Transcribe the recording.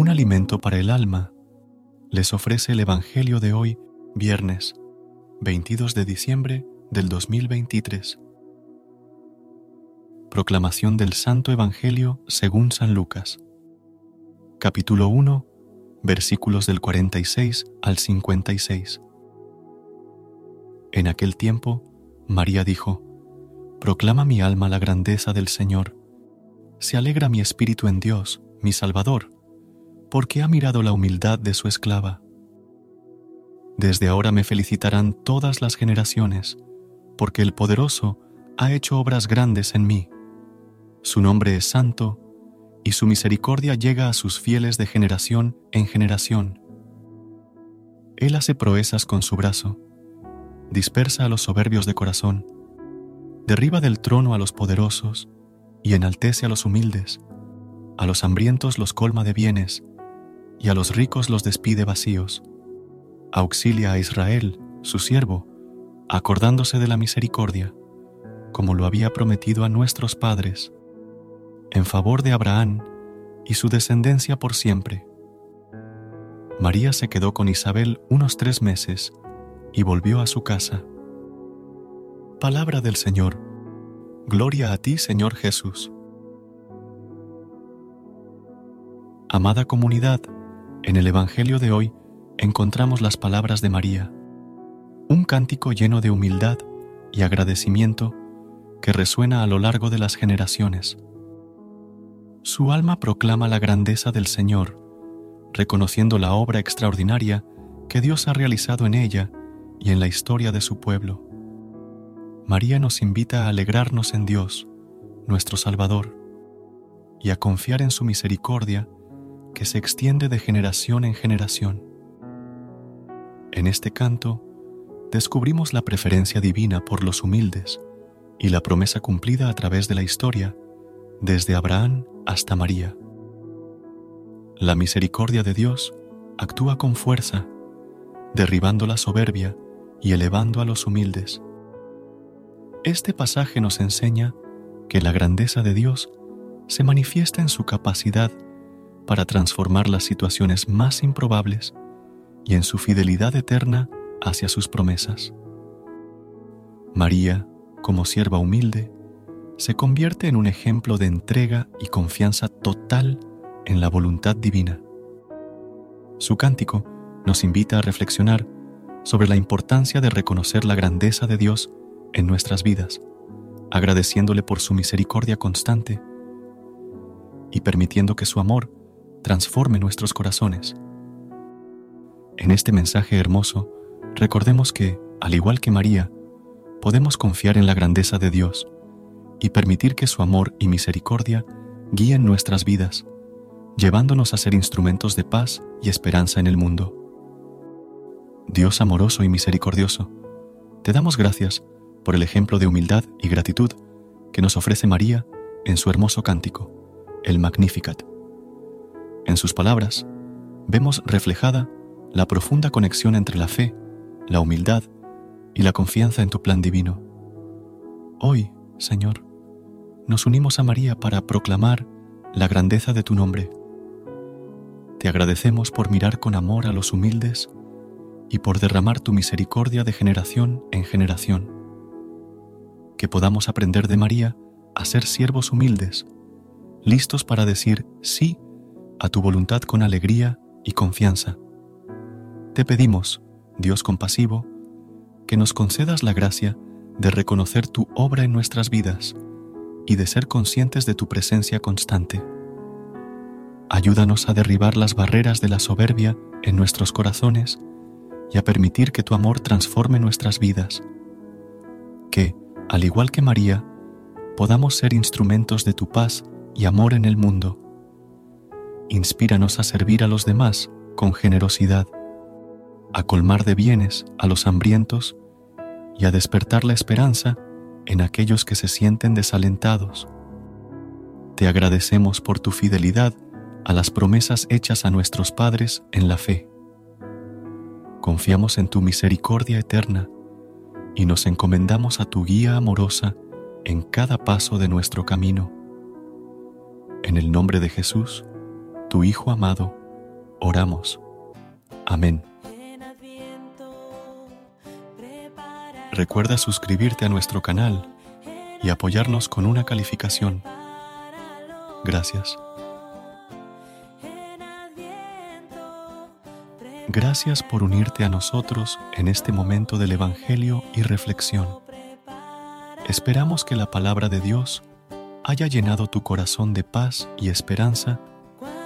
Un alimento para el alma, les ofrece el Evangelio de hoy, viernes 22 de diciembre del 2023. Proclamación del Santo Evangelio según San Lucas. Capítulo 1, versículos del 46 al 56. En aquel tiempo, María dijo, Proclama mi alma la grandeza del Señor. Se alegra mi espíritu en Dios, mi Salvador porque ha mirado la humildad de su esclava. Desde ahora me felicitarán todas las generaciones, porque el poderoso ha hecho obras grandes en mí. Su nombre es santo, y su misericordia llega a sus fieles de generación en generación. Él hace proezas con su brazo, dispersa a los soberbios de corazón, derriba del trono a los poderosos y enaltece a los humildes, a los hambrientos los colma de bienes, y a los ricos los despide vacíos. Auxilia a Israel, su siervo, acordándose de la misericordia, como lo había prometido a nuestros padres, en favor de Abraham y su descendencia por siempre. María se quedó con Isabel unos tres meses y volvió a su casa. Palabra del Señor. Gloria a ti, Señor Jesús. Amada comunidad, en el Evangelio de hoy encontramos las palabras de María, un cántico lleno de humildad y agradecimiento que resuena a lo largo de las generaciones. Su alma proclama la grandeza del Señor, reconociendo la obra extraordinaria que Dios ha realizado en ella y en la historia de su pueblo. María nos invita a alegrarnos en Dios, nuestro Salvador, y a confiar en su misericordia que se extiende de generación en generación. En este canto, descubrimos la preferencia divina por los humildes y la promesa cumplida a través de la historia, desde Abraham hasta María. La misericordia de Dios actúa con fuerza, derribando la soberbia y elevando a los humildes. Este pasaje nos enseña que la grandeza de Dios se manifiesta en su capacidad para transformar las situaciones más improbables y en su fidelidad eterna hacia sus promesas. María, como sierva humilde, se convierte en un ejemplo de entrega y confianza total en la voluntad divina. Su cántico nos invita a reflexionar sobre la importancia de reconocer la grandeza de Dios en nuestras vidas, agradeciéndole por su misericordia constante y permitiendo que su amor transforme nuestros corazones. En este mensaje hermoso, recordemos que, al igual que María, podemos confiar en la grandeza de Dios y permitir que su amor y misericordia guíen nuestras vidas, llevándonos a ser instrumentos de paz y esperanza en el mundo. Dios amoroso y misericordioso, te damos gracias por el ejemplo de humildad y gratitud que nos ofrece María en su hermoso cántico, el Magnificat. En sus palabras, vemos reflejada la profunda conexión entre la fe, la humildad y la confianza en tu plan divino. Hoy, Señor, nos unimos a María para proclamar la grandeza de tu nombre. Te agradecemos por mirar con amor a los humildes y por derramar tu misericordia de generación en generación. Que podamos aprender de María a ser siervos humildes, listos para decir sí a tu voluntad con alegría y confianza. Te pedimos, Dios compasivo, que nos concedas la gracia de reconocer tu obra en nuestras vidas y de ser conscientes de tu presencia constante. Ayúdanos a derribar las barreras de la soberbia en nuestros corazones y a permitir que tu amor transforme nuestras vidas. Que, al igual que María, podamos ser instrumentos de tu paz y amor en el mundo. Inspíranos a servir a los demás con generosidad, a colmar de bienes a los hambrientos y a despertar la esperanza en aquellos que se sienten desalentados. Te agradecemos por tu fidelidad a las promesas hechas a nuestros padres en la fe. Confiamos en tu misericordia eterna y nos encomendamos a tu guía amorosa en cada paso de nuestro camino. En el nombre de Jesús, tu Hijo amado, oramos. Amén. Recuerda suscribirte a nuestro canal y apoyarnos con una calificación. Gracias. Gracias por unirte a nosotros en este momento del Evangelio y reflexión. Esperamos que la palabra de Dios haya llenado tu corazón de paz y esperanza